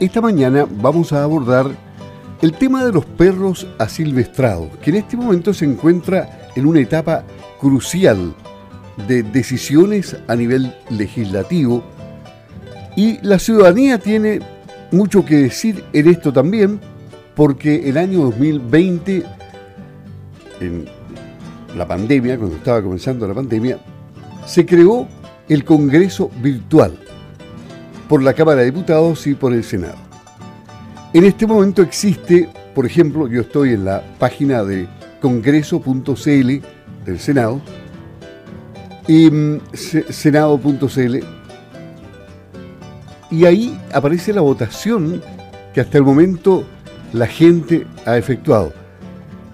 esta mañana vamos a abordar el tema de los perros asilvestrados, que en este momento se encuentra en una etapa crucial de decisiones a nivel legislativo y la ciudadanía tiene mucho que decir en esto también, porque el año 2020, en la pandemia, cuando estaba comenzando la pandemia, se creó el Congreso Virtual por la Cámara de Diputados y por el Senado. En este momento existe, por ejemplo, yo estoy en la página de congreso.cl del Senado y mm, senado.cl y ahí aparece la votación que hasta el momento la gente ha efectuado.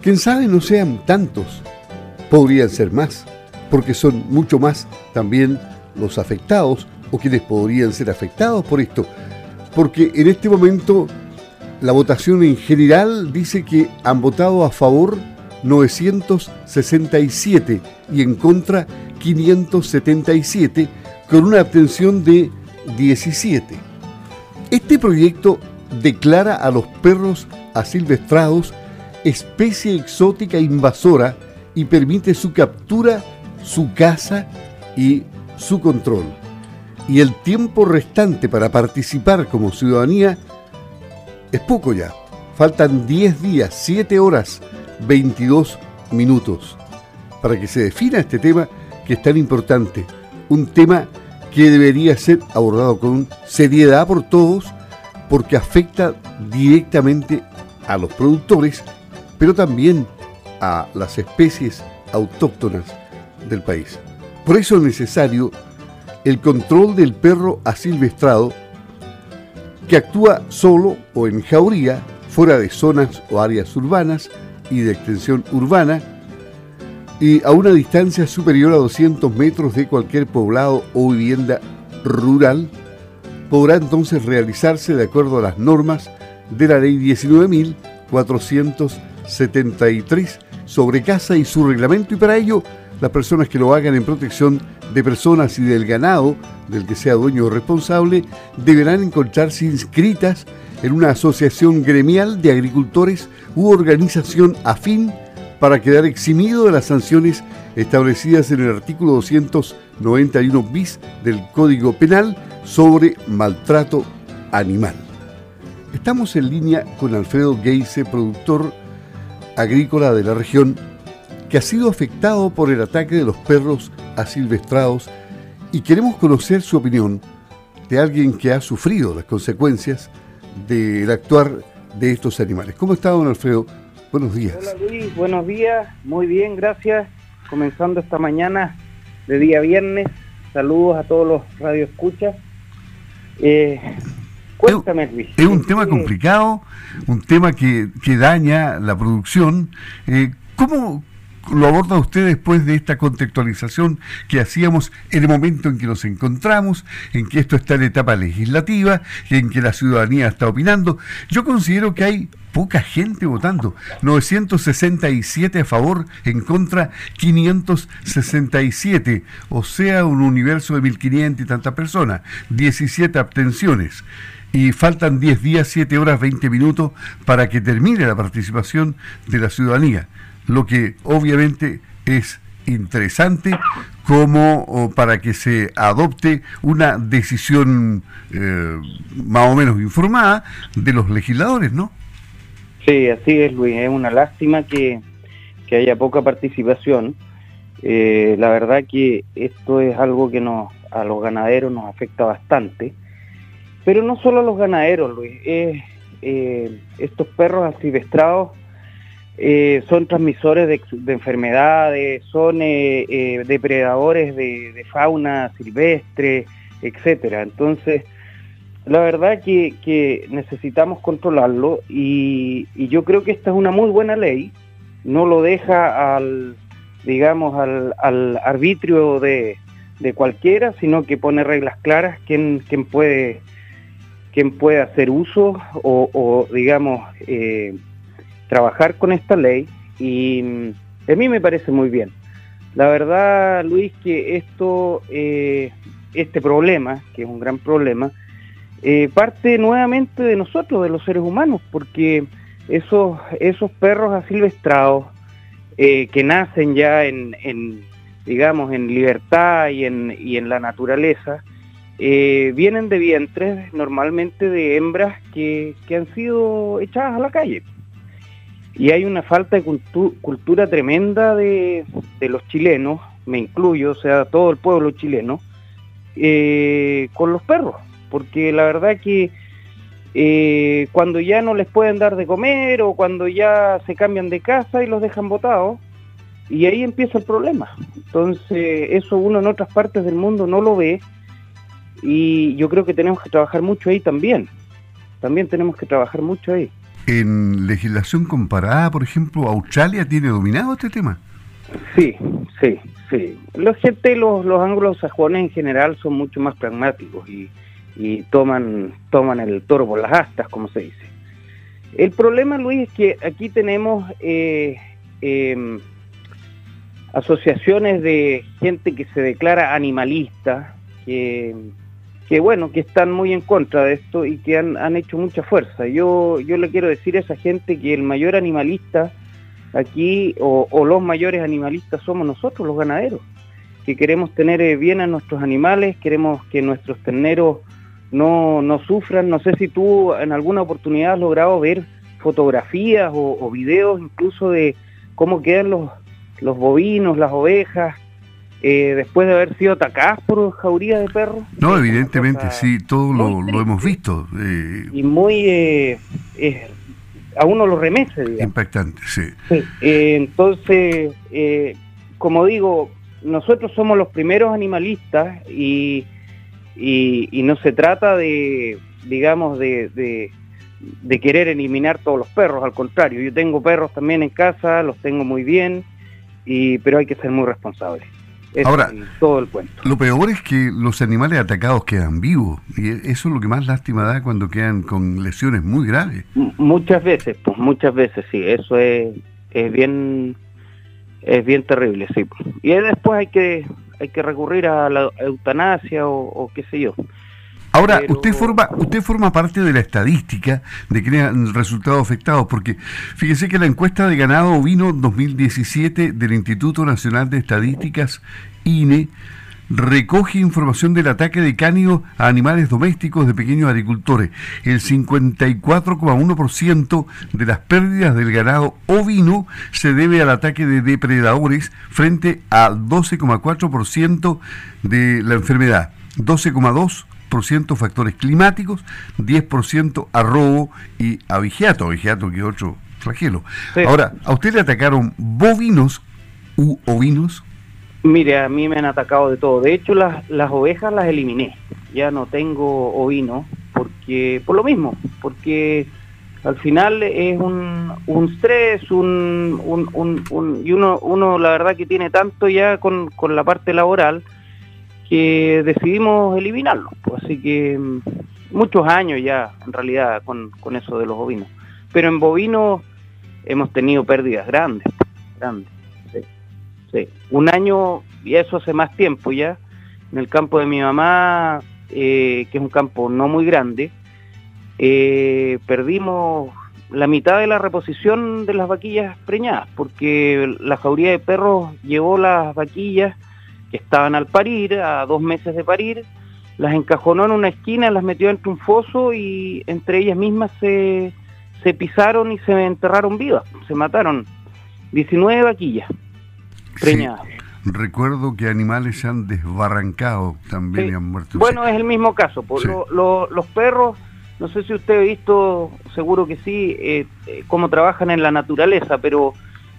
Quién sabe no sean tantos, podrían ser más, porque son mucho más también los afectados o quienes podrían ser afectados por esto. Porque en este momento la votación en general dice que han votado a favor 967 y en contra 577 con una abstención de 17. Este proyecto declara a los perros asilvestrados especie exótica invasora y permite su captura, su caza y su control. Y el tiempo restante para participar como ciudadanía es poco ya. Faltan 10 días, 7 horas, 22 minutos para que se defina este tema que es tan importante. Un tema que debería ser abordado con seriedad por todos porque afecta directamente a los productores, pero también a las especies autóctonas del país. Por eso es necesario el control del perro asilvestrado que actúa solo o en jauría fuera de zonas o áreas urbanas y de extensión urbana y a una distancia superior a 200 metros de cualquier poblado o vivienda rural, podrá entonces realizarse de acuerdo a las normas de la Ley 19.473 sobre casa y su reglamento y para ello las personas que lo hagan en protección de personas y del ganado del que sea dueño o responsable deberán encontrarse inscritas en una asociación gremial de agricultores u organización afín para quedar eximido de las sanciones establecidas en el artículo 291 bis del Código Penal sobre maltrato animal. Estamos en línea con Alfredo Geise, productor agrícola de la región, que ha sido afectado por el ataque de los perros asilvestrados y queremos conocer su opinión de alguien que ha sufrido las consecuencias del actuar de estos animales. ¿Cómo está, don Alfredo? Buenos días. Hola Luis, buenos días. Muy bien, gracias. Comenzando esta mañana de día viernes. Saludos a todos los radioescuchas. Eh, cuéntame, Luis. Es un tema complicado, un tema que, daña la producción. Eh, ¿Cómo, lo aborda usted después de esta contextualización que hacíamos en el momento en que nos encontramos, en que esto está en etapa legislativa, en que la ciudadanía está opinando. Yo considero que hay poca gente votando, 967 a favor, en contra 567, o sea, un universo de 1500 y tantas personas, 17 abstenciones. Y faltan 10 días, 7 horas, 20 minutos para que termine la participación de la ciudadanía lo que obviamente es interesante como para que se adopte una decisión eh, más o menos informada de los legisladores, ¿no? Sí, así es, Luis. Es una lástima que, haya poca participación. Eh, la verdad que esto es algo que nos, a los ganaderos nos afecta bastante. Pero no solo a los ganaderos, Luis. Eh, estos perros asilvestrados eh, son transmisores de, enfermedades, son eh, eh, depredadores de, fauna silvestre, etcétera. Entonces, la verdad que, necesitamos controlarlo y, yo creo que esta es una muy buena ley. No lo deja al, digamos, al, arbitrio de, cualquiera, sino que pone reglas claras quién, puede quién puede hacer uso o digamos, trabajar con esta ley y mm, a mí me parece muy bien. La verdad, Luis, que esto, eh, este problema, que es un gran problema, eh, parte nuevamente de nosotros, de los seres humanos, porque esos, esos perros asilvestrados eh, que nacen ya en, digamos, en libertad y en, y en la naturaleza, vienen de vientres normalmente de hembras que, que, han sido echadas a la calle. Y hay una falta de cultura tremenda de, los chilenos, me incluyo, o sea, todo el pueblo chileno, eh, con los perros, porque la verdad que eh, cuando ya no les pueden dar de comer o cuando ya se cambian de casa y los dejan botados, y ahí empieza el problema. Entonces, eso uno en otras partes del mundo no lo ve y yo creo que tenemos que trabajar mucho ahí también. También tenemos que trabajar mucho ahí. En legislación comparada, por ejemplo, ¿Australia tiene dominado este tema? Sí, sí, sí. Los gente, los, los anglosajones en general son mucho más pragmáticos y, y toman, toman el toro por las astas, como se dice. El problema, Luis, es que aquí tenemos eh, em, asociaciones de gente que se declara animalista, que, que, bueno, que están muy en contra de esto y que han, han hecho mucha fuerza. Yo, yo le quiero decir a esa gente que el mayor animalista aquí, o, o los mayores animalistas somos nosotros, los ganaderos, que queremos tener eh, bien a nuestros animales, queremos que nuestros terneros no, no sufran. No sé si tú en alguna oportunidad has logrado ver fotografías o, videos incluso de cómo quedan los, los bovinos, las ovejas, eh, después de haber sido atacadas por jaurías de perros. No, evidentemente, sí, todo lo, lo, hemos visto. Eh, y muy... Eh, a uno lo remece, digamos. Impactante, sí. sí. entonces, como digo, nosotros somos los primeros animalistas y y, no se trata de, digamos, de, de, querer eliminar todos los perros, al contrario, yo tengo perros también en casa, los tengo muy bien, y, pero hay que ser muy responsables. Ahora, todo el cuento. Lo peor es que los animales atacados quedan vivos y eso es lo que más lástima da cuando quedan con lesiones muy graves. muchas veces, pues muchas veces sí, eso es, es bien es bien terrible, sí. Y después hay que hay que recurrir a la eutanasia o, qué sé yo. Ahora, usted forma usted forma parte de la estadística de que han resultados afectados, porque fíjese que la encuesta de ganado ovino 2017 del Instituto Nacional de Estadísticas, INE, recoge información del ataque de cánido a animales domésticos de pequeños agricultores. El 54,1% de las pérdidas del ganado ovino se debe al ataque de depredadores frente al 12,4% de la enfermedad, 12,2% factores climáticos, 10% a robo y a vigiato, vigiato que otro flagelo. Ahora, ¿a usted le atacaron bovinos u ovinos? Mire, a mí me han atacado de todo. De hecho, las, las ovejas las eliminé. Ya no tengo ovino porque por lo mismo, porque al final es un, un estrés, un, un, un, y uno, uno la verdad que tiene tanto ya con, con la parte laboral decidimos eliminarlo. Así que mm, muchos años ya en realidad con, con eso de los ovinos. Pero en bovinos hemos tenido pérdidas grandes, grandes. Un año, y eso hace más tiempo ya, en el campo de mi mamá, eh, que es un campo no muy grande, eh, perdimos la mitad de la reposición de las vaquillas preñadas, porque la jauría de perros llevó las vaquillas que estaban al parir, a dos meses de parir, las encajonó en una esquina, las metió entre un foso y entre ellas mismas se, se pisaron y se enterraron vivas, se mataron 19 vaquillas. Recuerdo que animales se han desbarrancado también y han muerto. Bueno, es el mismo caso. Por los perros, no sé si usted ha visto, seguro que sí, eh, eh, cómo trabajan en la naturaleza, pero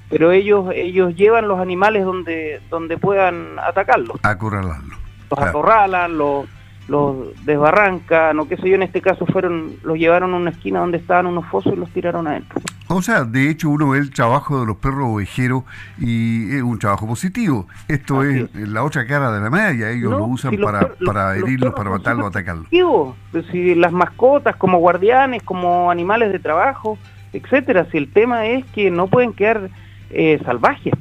pero ellos ellos llevan los animales donde donde puedan atacarlos. Acorralarlos. Los acorralan, los los desbarrancan o qué sé yo, en este caso fueron, los llevaron a una esquina donde estaban unos fosos y los tiraron adentro. O sea, de hecho uno ve el trabajo de los perros ovejeros y es un trabajo positivo. Esto es, la otra cara de la medalla, ellos lo usan para, para herirlos, para matarlos, atacarlos. Pues si las mascotas como guardianes, como animales de trabajo, etcétera, si el tema es que no pueden quedar eh, salvajes.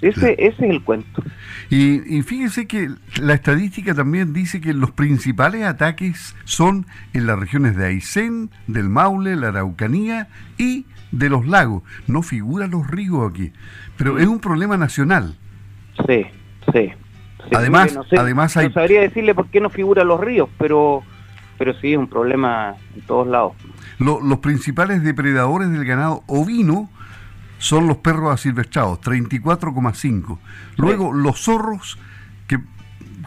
Ese, ese es el cuento. Y, fíjense que la estadística también dice que los principales ataques son en las regiones de Aysén, del Maule, la Araucanía y de los lagos. No figuran los ríos aquí, pero es un problema nacional. Sí, sí. además, no además hay... sabría decirle por qué no figuran los ríos, pero, pero sí es un problema en todos lados. los principales depredadores del ganado ovino son los perros asilvestrados, 34,5. Luego los zorros, que,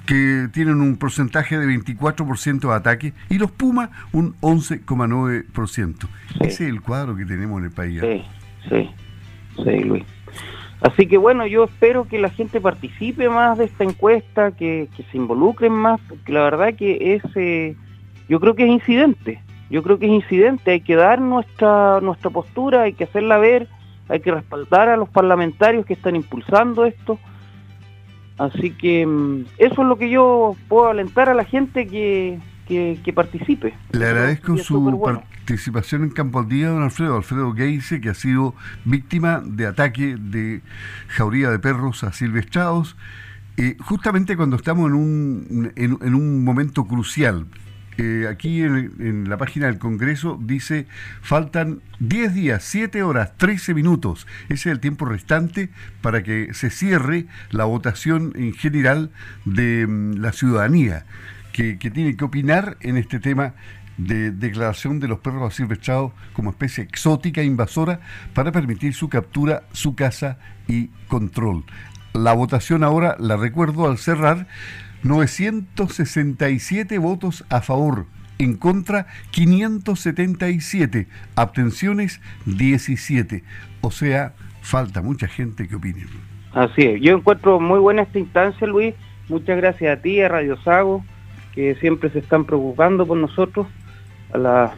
que, tienen un porcentaje de 24% de ataque, y los pumas, un 11,9%. Ese es el cuadro que tenemos en el país. ¿eh? Sí, sí, sí, Luis. Así que bueno, yo espero que la gente participe más de esta encuesta, que, se involucren más, porque la verdad que es, eh, yo creo que es incidente, yo creo que es incidente, hay que dar nuestra, nuestra postura, hay que hacerla ver, hay que respaldar a los parlamentarios que están impulsando esto. Así que mm, eso es lo que yo puedo alentar a la gente que, que, participe. Le agradezco su participación en Campo Día, don Alfredo. Alfredo Geise, que ha sido víctima de ataque de jauría de perros a silvestrados, eh, justamente cuando estamos en un, en un momento crucial eh, aquí en, la página del Congreso dice, faltan 10 días, 7 horas, 13 minutos. Ese es el tiempo restante para que se cierre la votación en general de mm, la ciudadanía, que, tiene que opinar en este tema de declaración de los perros asilvestrados como especie exótica invasora para permitir su captura, su caza y control. La votación ahora, la recuerdo al cerrar, 967 votos a favor, en contra 577, abstenciones 17. O sea, falta mucha gente que opine. Así es, yo encuentro muy buena esta instancia, Luis. Muchas gracias a ti, a Radio Sago, que siempre se están preocupando por nosotros. A la...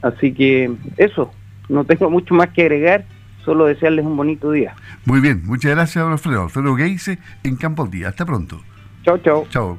Así que eso, no tengo mucho más que agregar, solo desearles un bonito día. Muy bien, muchas gracias, Alfredo. Alfredo Geise en Campo al Día. Hasta pronto. Chao, chao. Chao.